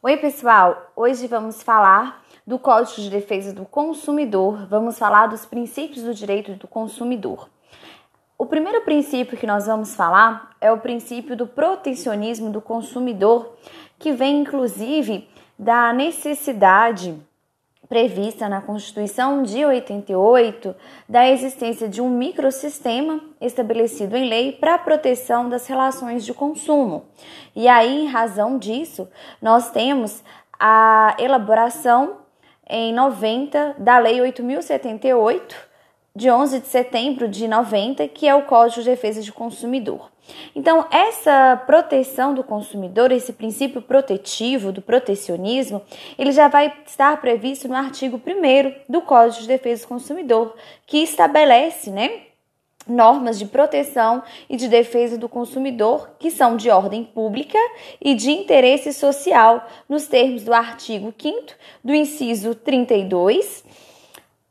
Oi, pessoal! Hoje vamos falar do Código de Defesa do Consumidor, vamos falar dos princípios do direito do consumidor. O primeiro princípio que nós vamos falar é o princípio do protecionismo do consumidor, que vem inclusive da necessidade prevista na Constituição de 88 da existência de um microsistema estabelecido em lei para a proteção das relações de consumo. E aí, em razão disso, nós temos a elaboração em 90 da Lei 8078 de 11 de setembro de 90, que é o Código de Defesa do Consumidor. Então, essa proteção do consumidor, esse princípio protetivo do protecionismo, ele já vai estar previsto no artigo 1 do Código de Defesa do Consumidor, que estabelece, né, normas de proteção e de defesa do consumidor que são de ordem pública e de interesse social, nos termos do artigo 5 do inciso 32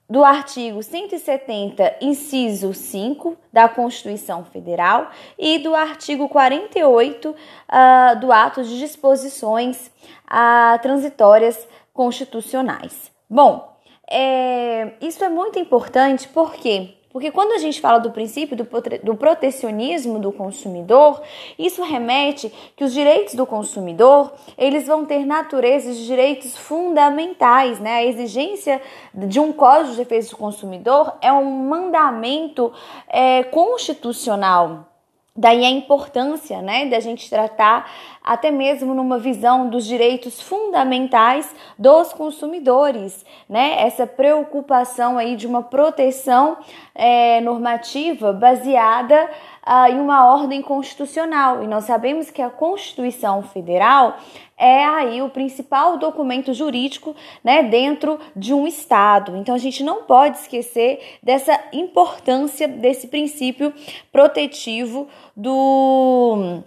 do artigo 170, inciso 5 da Constituição Federal e do artigo 48 uh, do ato de disposições uh, transitórias constitucionais. Bom, é, isso é muito importante porque porque quando a gente fala do princípio do, protecionismo do consumidor, isso remete que os direitos do consumidor, eles vão ter natureza de direitos fundamentais, né? A exigência de um código de defesa do consumidor é um mandamento é, constitucional. Daí a importância né, da gente tratar até mesmo numa visão dos direitos fundamentais dos consumidores, né? Essa preocupação aí de uma proteção é, normativa baseada ah, em uma ordem constitucional. E nós sabemos que a Constituição Federal é aí o principal documento jurídico né, dentro de um Estado. Então a gente não pode esquecer dessa importância desse princípio protetivo do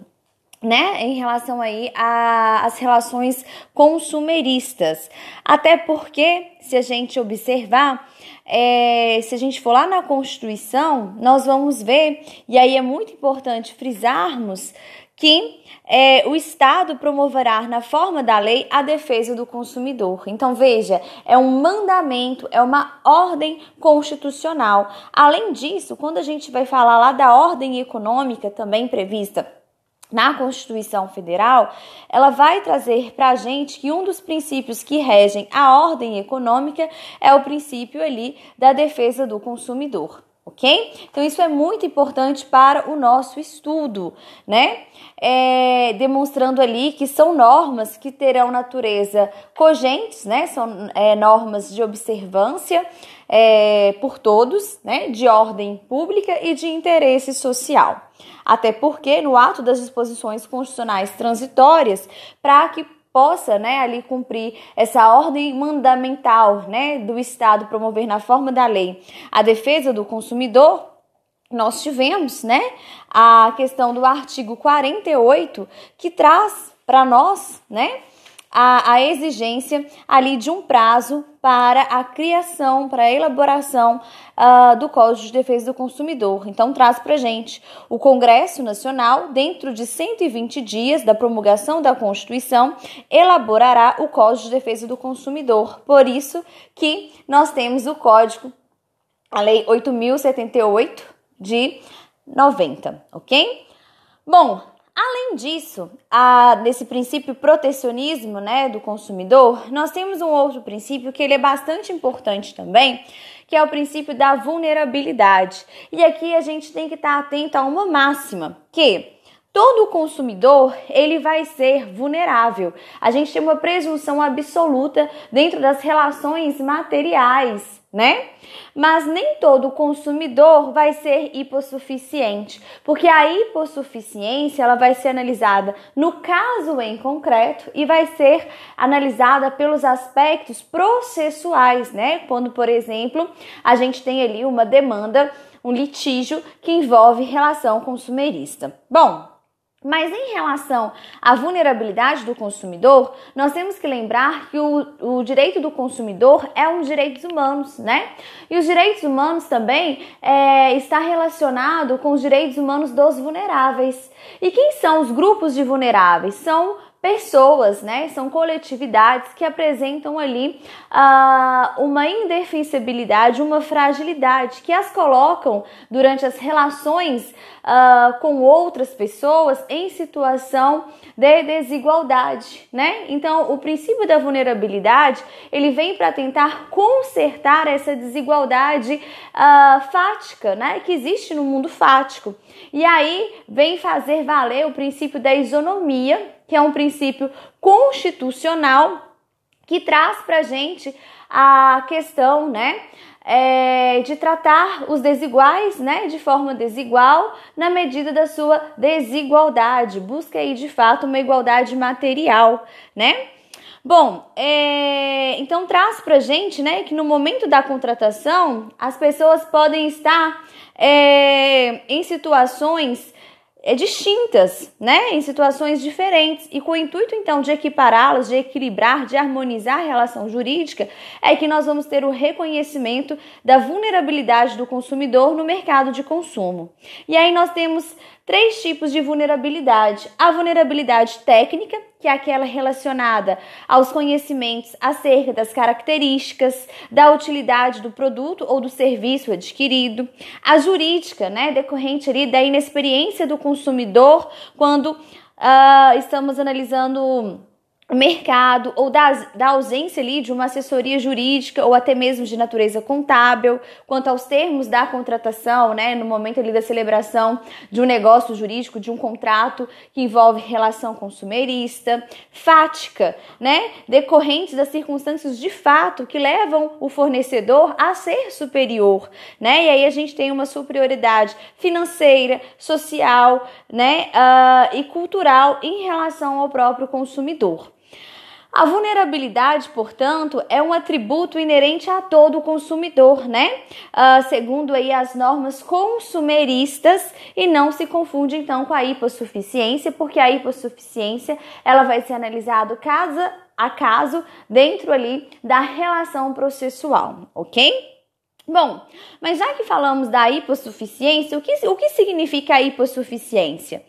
né, em relação aí às relações consumeristas. Até porque, se a gente observar, é, se a gente for lá na Constituição, nós vamos ver, e aí é muito importante frisarmos que é, o Estado promoverá, na forma da lei, a defesa do consumidor. Então, veja, é um mandamento, é uma ordem constitucional. Além disso, quando a gente vai falar lá da ordem econômica também prevista na Constituição Federal, ela vai trazer para a gente que um dos princípios que regem a ordem econômica é o princípio ali da defesa do consumidor ok? Então isso é muito importante para o nosso estudo, né? É, demonstrando ali que são normas que terão natureza cogentes, né? São é, normas de observância é, por todos, né? De ordem pública e de interesse social. Até porque no ato das disposições constitucionais transitórias, para que possa, né, ali cumprir essa ordem mandamental, né, do Estado promover na forma da lei a defesa do consumidor, nós tivemos, né, a questão do artigo 48 que traz para nós, né, a, a exigência ali de um prazo para a criação, para a elaboração uh, do Código de Defesa do Consumidor. Então, traz para gente o Congresso Nacional, dentro de 120 dias da promulgação da Constituição, elaborará o Código de Defesa do Consumidor. Por isso que nós temos o Código, a Lei 8.078 de 90, ok? Bom, Além disso, a, nesse princípio protecionismo né, do consumidor, nós temos um outro princípio que ele é bastante importante também, que é o princípio da vulnerabilidade. E aqui a gente tem que estar atento a uma máxima, que Todo consumidor ele vai ser vulnerável. A gente tem uma presunção absoluta dentro das relações materiais né? Mas nem todo consumidor vai ser hipossuficiente, porque a hipossuficiência ela vai ser analisada no caso em concreto e vai ser analisada pelos aspectos processuais, né? Quando, por exemplo, a gente tem ali uma demanda, um litígio que envolve relação consumerista. Bom, mas em relação à vulnerabilidade do consumidor, nós temos que lembrar que o, o direito do consumidor é um direito humanos, né? E os direitos humanos também é, está relacionado com os direitos humanos dos vulneráveis. E quem são os grupos de vulneráveis? São pessoas, né? São coletividades que apresentam ali uh, uma indefensibilidade, uma fragilidade que as colocam durante as relações uh, com outras pessoas em situação de desigualdade, né? Então, o princípio da vulnerabilidade ele vem para tentar consertar essa desigualdade uh, fática, né? Que existe no mundo fático. E aí vem fazer valer o princípio da isonomia que é um princípio constitucional que traz para gente a questão, né, é, de tratar os desiguais, né, de forma desigual na medida da sua desigualdade. Busca aí de fato uma igualdade material, né? Bom, é, então traz pra gente, né, que no momento da contratação as pessoas podem estar é, em situações distintas, né, em situações diferentes, e com o intuito então de equipará-las, de equilibrar, de harmonizar a relação jurídica, é que nós vamos ter o reconhecimento da vulnerabilidade do consumidor no mercado de consumo. E aí nós temos três tipos de vulnerabilidade: a vulnerabilidade técnica, que é aquela relacionada aos conhecimentos acerca das características, da utilidade do produto ou do serviço adquirido, a jurídica, né, decorrente ali da inexperiência do consumidor quando uh, estamos analisando mercado ou da, da ausência ali de uma assessoria jurídica ou até mesmo de natureza contábil, quanto aos termos da contratação, né, no momento ali da celebração de um negócio jurídico, de um contrato que envolve relação consumerista, fática, né, decorrentes das circunstâncias de fato que levam o fornecedor a ser superior, né, e aí a gente tem uma superioridade financeira, social, né, uh, e cultural em relação ao próprio consumidor. A vulnerabilidade, portanto, é um atributo inerente a todo consumidor, né? Uh, segundo aí as normas consumeristas e não se confunde então com a hipossuficiência, porque a hipossuficiência ela vai ser analisada caso a caso dentro ali da relação processual, ok? Bom, mas já que falamos da hipossuficiência, o que, o que significa a hipossuficiência?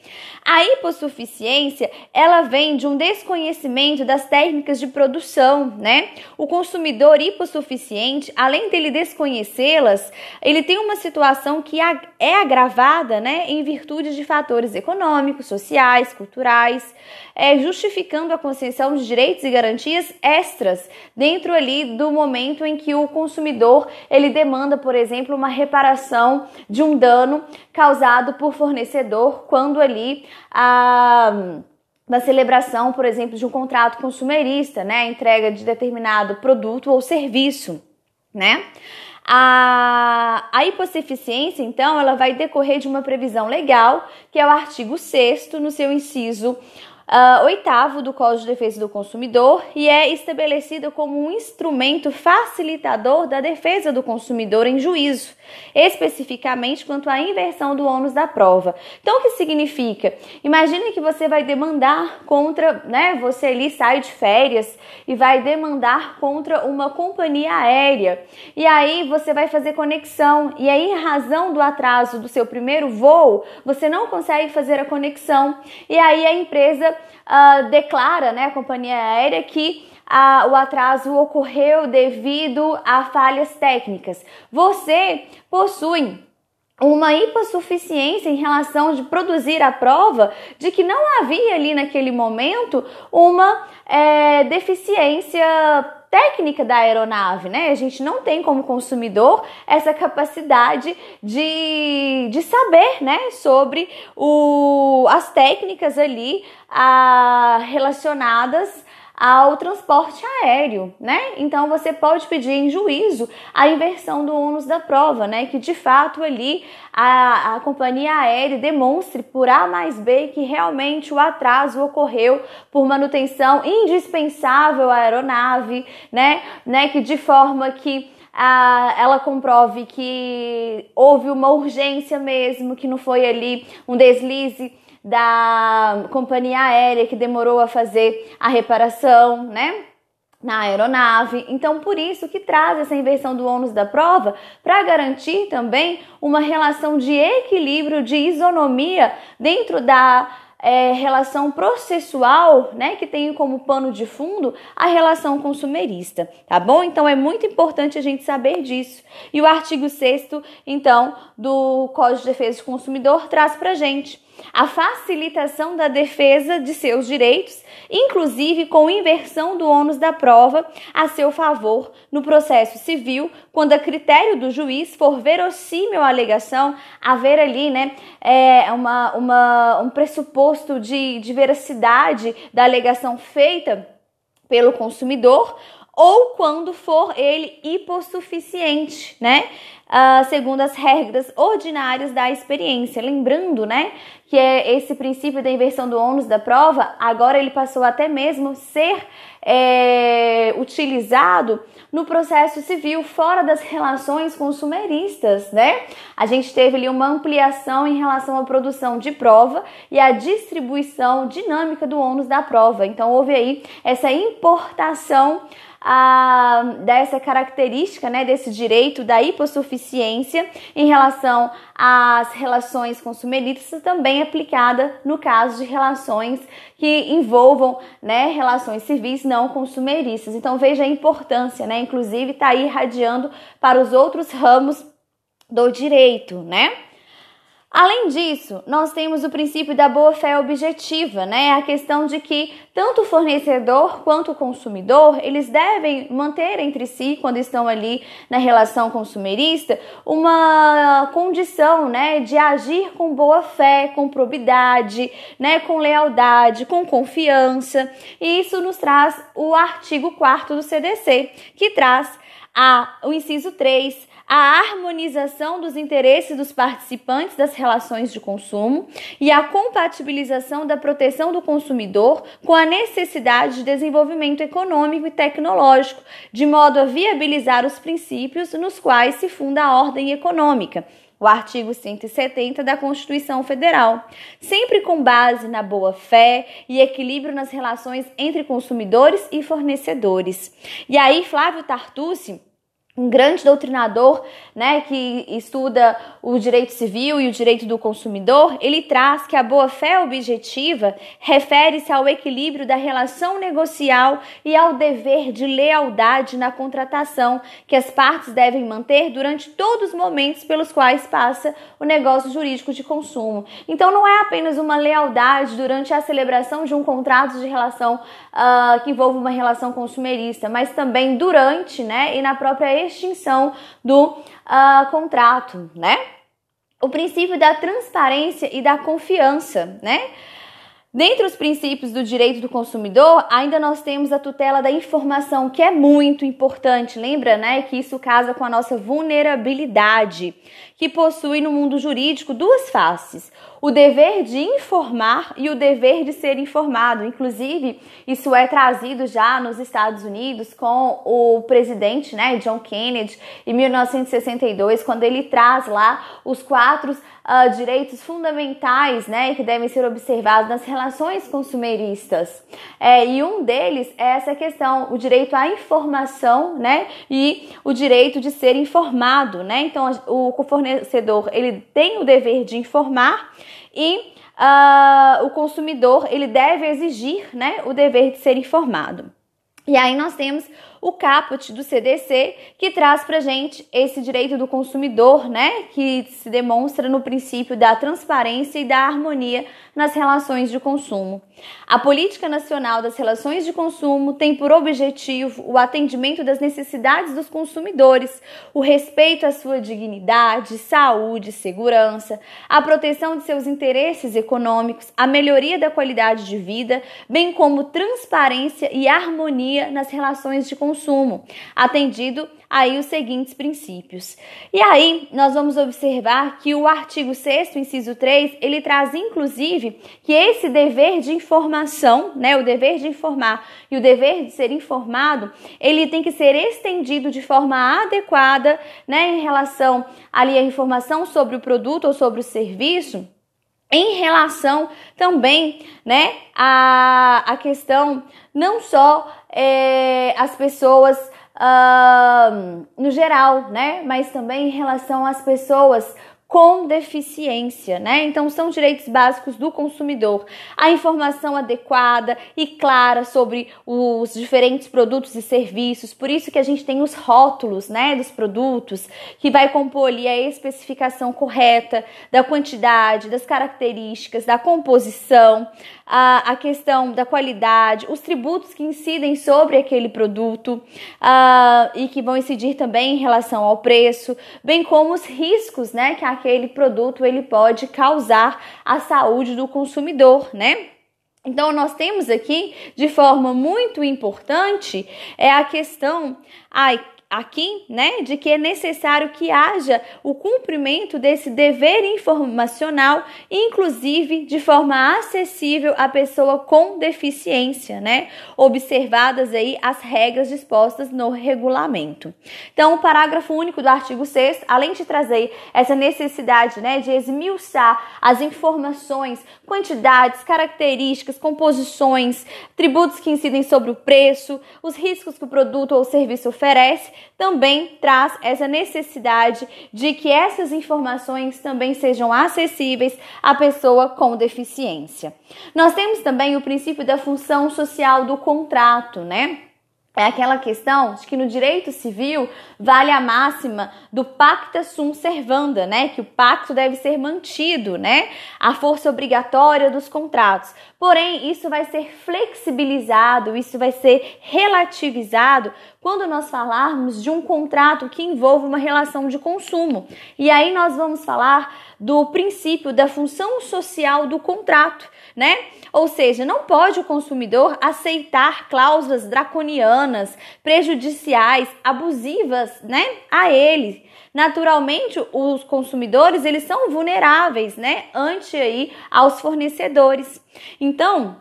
A hipossuficiência, ela vem de um desconhecimento das técnicas de produção, né? O consumidor hipossuficiente, além dele desconhecê-las, ele tem uma situação que é agravada, né, em virtude de fatores econômicos, sociais, culturais, é, justificando a concessão de direitos e garantias extras dentro ali do momento em que o consumidor ele demanda, por exemplo, uma reparação de um dano causado por fornecedor quando ali a da celebração, por exemplo, de um contrato consumerista, né, entrega de determinado produto ou serviço, né? A, a hipossuficiência, então, ela vai decorrer de uma previsão legal, que é o artigo 6 no seu inciso uh, oitavo do Código de Defesa do Consumidor e é estabelecida como um instrumento facilitador da defesa do consumidor em juízo, especificamente quanto à inversão do ônus da prova. Então, o que significa? Imagine que você vai demandar contra, né? Você ali sai de férias e vai demandar contra uma companhia aérea. E aí você vai fazer conexão e aí, em razão do atraso do seu primeiro voo, você não consegue fazer a conexão. E aí a empresa uh, declara, né, a companhia aérea, que uh, o atraso ocorreu devido a falhas técnicas. Você possui uma hipossuficiência em relação de produzir a prova de que não havia ali naquele momento uma é, deficiência técnica da aeronave, né? A gente não tem como consumidor essa capacidade de, de saber, né, sobre o, as técnicas ali a, relacionadas ao transporte aéreo, né? Então você pode pedir em juízo a inversão do ônus da prova, né? Que de fato ali a, a companhia aérea demonstre por A mais B que realmente o atraso ocorreu por manutenção indispensável à aeronave, né? né? Que de forma que a, ela comprove que houve uma urgência mesmo, que não foi ali um deslize da companhia aérea que demorou a fazer a reparação, né? na aeronave. Então, por isso que traz essa inversão do ônus da prova para garantir também uma relação de equilíbrio, de isonomia dentro da é, relação processual, né, que tem como pano de fundo a relação consumerista, tá bom? Então é muito importante a gente saber disso. E o artigo 6 então, do Código de Defesa do Consumidor traz pra gente a facilitação da defesa de seus direitos, inclusive com inversão do ônus da prova a seu favor no processo civil, quando a critério do juiz for verossímil a alegação, haver ali né, é, uma, uma, um pressuposto de, de veracidade da alegação feita pelo consumidor ou quando for ele hipossuficiente, né? Uh, segundo as regras ordinárias da experiência. Lembrando, né, que é esse princípio da inversão do ônus da prova, agora ele passou até mesmo ser é, utilizado no processo civil, fora das relações consumeristas, né? A gente teve ali uma ampliação em relação à produção de prova e à distribuição dinâmica do ônus da prova. Então, houve aí essa importação a, dessa característica, né, desse direito da hipossuficiência em relação às relações consumeristas, também aplicada no caso de relações que envolvam né, relações civis não consumeristas. Então veja a importância, né? Inclusive está irradiando para os outros ramos do direito, né? Além disso, nós temos o princípio da boa-fé objetiva, né? A questão de que tanto o fornecedor quanto o consumidor, eles devem manter entre si, quando estão ali na relação consumerista, uma condição, né, de agir com boa-fé, com probidade, né, com lealdade, com confiança. E isso nos traz o artigo 4 do CDC, que traz a, o inciso 3, a harmonização dos interesses dos participantes das relações de consumo e a compatibilização da proteção do consumidor com a necessidade de desenvolvimento econômico e tecnológico, de modo a viabilizar os princípios nos quais se funda a ordem econômica o artigo 170 da Constituição Federal, sempre com base na boa fé e equilíbrio nas relações entre consumidores e fornecedores. E aí, Flávio Tartucci um grande doutrinador, né, que estuda o direito civil e o direito do consumidor, ele traz que a boa-fé objetiva refere-se ao equilíbrio da relação negocial e ao dever de lealdade na contratação que as partes devem manter durante todos os momentos pelos quais passa o negócio jurídico de consumo. Então não é apenas uma lealdade durante a celebração de um contrato de relação uh, que envolve uma relação consumerista, mas também durante, né, e na própria extinção do uh, contrato, né? O princípio da transparência e da confiança, né? Dentre os princípios do direito do consumidor, ainda nós temos a tutela da informação, que é muito importante. Lembra, né, que isso casa com a nossa vulnerabilidade, que possui no mundo jurídico duas faces: o dever de informar e o dever de ser informado. Inclusive, isso é trazido já nos Estados Unidos com o presidente, né, John Kennedy, em 1962, quando ele traz lá os quatro uh, direitos fundamentais, né, que devem ser observados nas relações consumeristas. É, e um deles é essa questão, o direito à informação, né, e o direito de ser informado, né. Então, o fornecedor ele tem o dever de informar e uh, o consumidor ele deve exigir, né, o dever de ser informado. E aí nós temos o caput do CDC, que traz para gente esse direito do consumidor, né, que se demonstra no princípio da transparência e da harmonia nas relações de consumo. A Política Nacional das Relações de Consumo tem por objetivo o atendimento das necessidades dos consumidores, o respeito à sua dignidade, saúde, segurança, a proteção de seus interesses econômicos, a melhoria da qualidade de vida, bem como transparência e harmonia nas relações de consumo consumo, atendido aí os seguintes princípios. E aí, nós vamos observar que o artigo 6 inciso 3, ele traz inclusive que esse dever de informação, né, o dever de informar e o dever de ser informado, ele tem que ser estendido de forma adequada, né, em relação ali à informação sobre o produto ou sobre o serviço, em relação também, né, a, a questão não só é, as pessoas uh, no geral, né, mas também em relação às pessoas com deficiência, né? Então são direitos básicos do consumidor. A informação adequada e clara sobre os diferentes produtos e serviços. Por isso que a gente tem os rótulos, né, dos produtos, que vai compor ali a especificação correta da quantidade, das características, da composição, a, a questão da qualidade, os tributos que incidem sobre aquele produto uh, e que vão incidir também em relação ao preço, bem como os riscos, né, que aquele produto ele pode causar à saúde do consumidor, né? Então, nós temos aqui, de forma muito importante, é a questão ai, aqui, né, de que é necessário que haja o cumprimento desse dever informacional, inclusive de forma acessível à pessoa com deficiência, né, observadas aí as regras dispostas no regulamento. Então, o parágrafo único do artigo 6 além de trazer essa necessidade, né, de esmiuçar as informações, quantidades, características, composições, tributos que incidem sobre o preço, os riscos que o produto ou serviço oferece, também traz essa necessidade de que essas informações também sejam acessíveis à pessoa com deficiência. Nós temos também o princípio da função social do contrato, né? É aquela questão de que no direito civil vale a máxima do pacta sum servanda, né? Que o pacto deve ser mantido, né? A força obrigatória dos contratos. Porém, isso vai ser flexibilizado, isso vai ser relativizado quando nós falarmos de um contrato que envolve uma relação de consumo. E aí nós vamos falar do princípio da função social do contrato, né? Ou seja, não pode o consumidor aceitar cláusulas draconianas, prejudiciais, abusivas, né, a ele. Naturalmente, os consumidores, eles são vulneráveis, né, ante aí aos fornecedores. Então,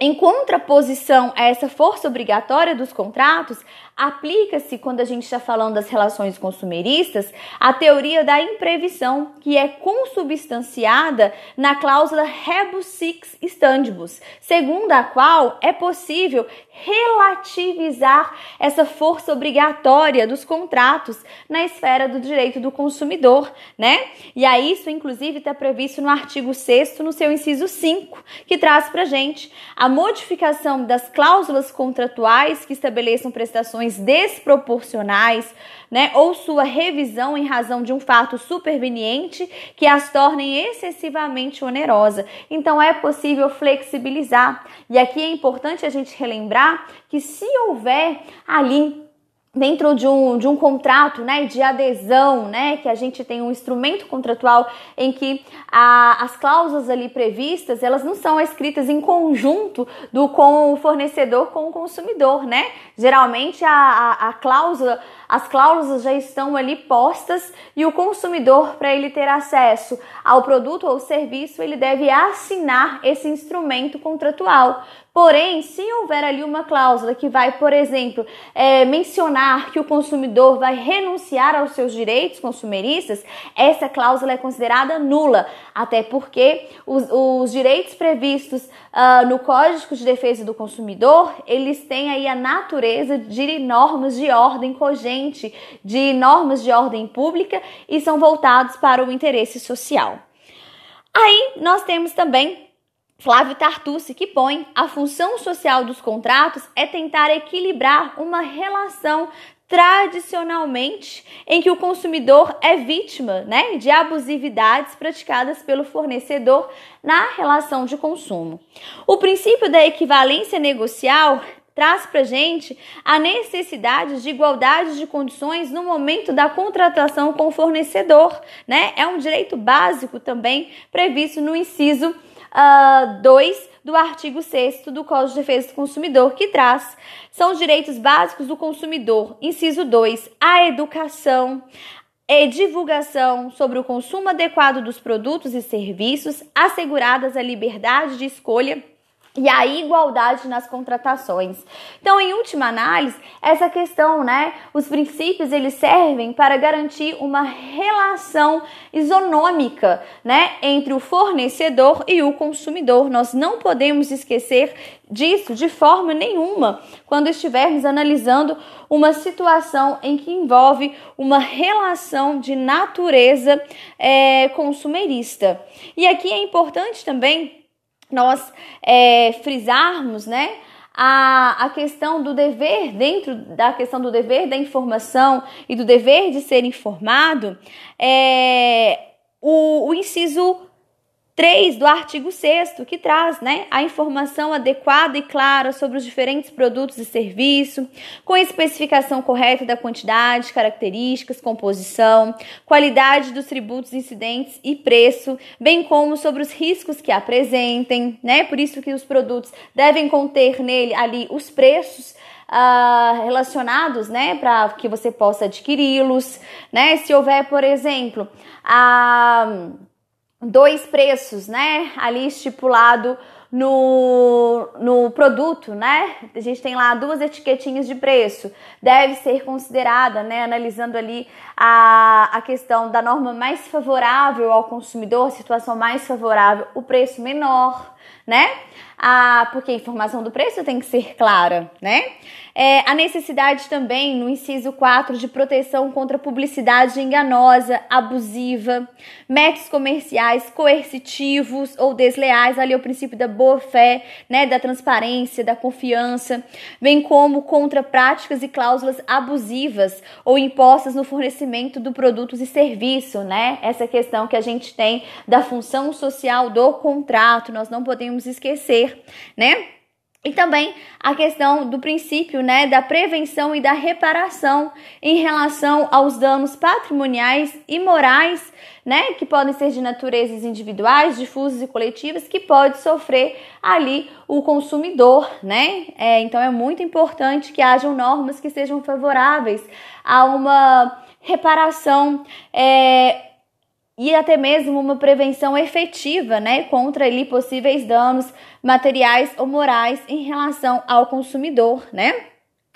em contraposição a essa força obrigatória dos contratos, aplica-se, quando a gente está falando das relações consumeristas, a teoria da imprevisão, que é consubstanciada na cláusula rebus six standibus, segundo a qual é possível relativizar essa força obrigatória dos contratos na esfera do direito do consumidor, né? E aí isso, inclusive, está previsto no artigo 6 no seu inciso 5, que traz para gente a modificação das cláusulas contratuais que estabeleçam prestações desproporcionais, né, ou sua revisão em razão de um fato superveniente que as tornem excessivamente onerosa. Então é possível flexibilizar. E aqui é importante a gente relembrar que se houver ali dentro de um, de um contrato né, de adesão, né, que a gente tem um instrumento contratual em que a, as cláusulas ali previstas, elas não são escritas em conjunto do com o fornecedor com o consumidor, né? Geralmente a, a, a cláusula as cláusulas já estão ali postas e o consumidor, para ele ter acesso ao produto ou serviço, ele deve assinar esse instrumento contratual. Porém, se houver ali uma cláusula que vai, por exemplo, é, mencionar que o consumidor vai renunciar aos seus direitos consumeristas, essa cláusula é considerada nula, até porque os, os direitos previstos uh, no Código de Defesa do Consumidor, eles têm aí a natureza de normas de ordem cogente, de normas de ordem pública e são voltados para o interesse social. Aí nós temos também Flávio Tartucci, que põe a função social dos contratos é tentar equilibrar uma relação tradicionalmente em que o consumidor é vítima né, de abusividades praticadas pelo fornecedor na relação de consumo. O princípio da equivalência negocial traz para gente a necessidade de igualdade de condições no momento da contratação com o fornecedor, né? É um direito básico também previsto no inciso 2 uh, do artigo 6 do Código de Defesa do Consumidor, que traz são os direitos básicos do consumidor. Inciso 2, a educação, e divulgação sobre o consumo adequado dos produtos e serviços, asseguradas a liberdade de escolha e a igualdade nas contratações. Então, em última análise, essa questão, né, os princípios eles servem para garantir uma relação isonômica, né, entre o fornecedor e o consumidor. Nós não podemos esquecer disso de forma nenhuma quando estivermos analisando uma situação em que envolve uma relação de natureza é, consumerista. E aqui é importante também nós é, frisarmos, né? A, a questão do dever, dentro da questão do dever da informação e do dever de ser informado, é, o, o inciso 3 do artigo 6 que traz né, a informação adequada e clara sobre os diferentes produtos e serviços, com especificação correta da quantidade, características, composição, qualidade dos tributos incidentes e preço, bem como sobre os riscos que apresentem, né? Por isso que os produtos devem conter nele ali os preços Uh, relacionados, né, para que você possa adquiri-los, né? Se houver, por exemplo, a uh, dois preços, né? Ali estipulado no, no produto, né? A gente tem lá duas etiquetinhas de preço. Deve ser considerada, né? Analisando ali a, a questão da norma mais favorável ao consumidor, situação mais favorável, o preço menor, né? a, porque a informação do preço tem que ser clara, né? É, a necessidade também, no inciso 4, de proteção contra publicidade enganosa, abusiva, métodos comerciais coercitivos ou desleais, ali é o princípio da boa-fé, né, da transparência, da confiança, bem como contra práticas e cláusulas abusivas ou impostas no fornecimento de produtos e serviços, né? Essa questão que a gente tem da função social do contrato, nós não podemos esquecer né? E também a questão do princípio, né, da prevenção e da reparação em relação aos danos patrimoniais e morais, né, que podem ser de naturezas individuais, difusas e coletivas, que pode sofrer ali o consumidor, né? É, então é muito importante que hajam normas que sejam favoráveis a uma reparação é, e até mesmo uma prevenção efetiva, né, contra ali possíveis danos materiais ou morais em relação ao consumidor, né?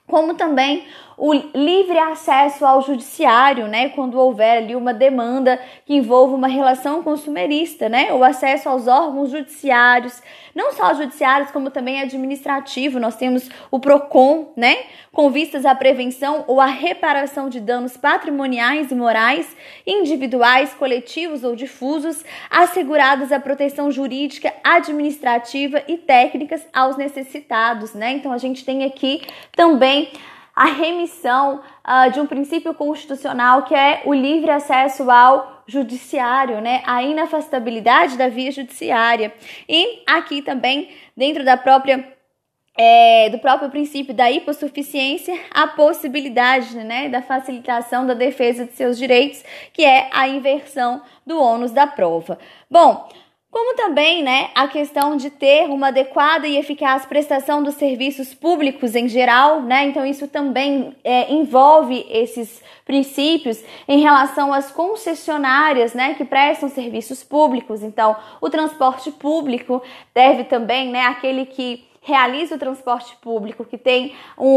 Como também o livre acesso ao judiciário, né, quando houver ali uma demanda que envolva uma relação consumerista, né, o acesso aos órgãos judiciários, não só judiciários, como também administrativo. Nós temos o PROCON, né, com vistas à prevenção ou à reparação de danos patrimoniais e morais, individuais, coletivos ou difusos, asseguradas a proteção jurídica, administrativa e técnicas aos necessitados, né? Então a gente tem aqui também a remissão uh, de um princípio constitucional que é o livre acesso ao judiciário, né? A inafastabilidade da via judiciária. E aqui também, dentro da própria é, do próprio princípio da hipossuficiência, a possibilidade né, da facilitação da defesa de seus direitos, que é a inversão do ônus da prova. Bom, como também né, a questão de ter uma adequada e eficaz prestação dos serviços públicos em geral, né? Então, isso também é, envolve esses princípios em relação às concessionárias né, que prestam serviços públicos. Então, o transporte público deve também, né, aquele que realiza o transporte público, que tem um,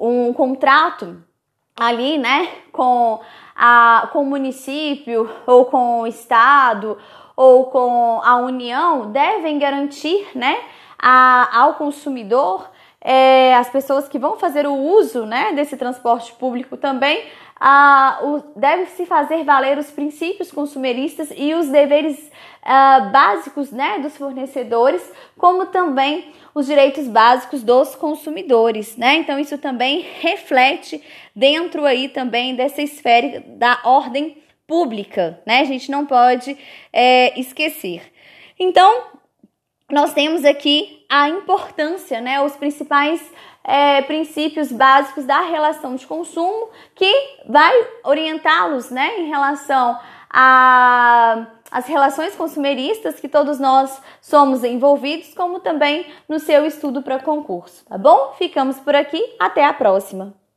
um, um contrato ali, né, com, a, com o município ou com o estado ou com a União devem garantir né, a, ao consumidor, é, as pessoas que vão fazer o uso né, desse transporte público também, deve-se fazer valer os princípios consumeristas e os deveres uh, básicos né, dos fornecedores, como também os direitos básicos dos consumidores, né? Então isso também reflete dentro aí também dessa esfera da ordem pública, né? A gente não pode é, esquecer. Então, nós temos aqui a importância, né? Os principais é, princípios básicos da relação de consumo que vai orientá-los, né? Em relação a as relações consumeristas que todos nós somos envolvidos, como também no seu estudo para concurso, tá bom? Ficamos por aqui, até a próxima.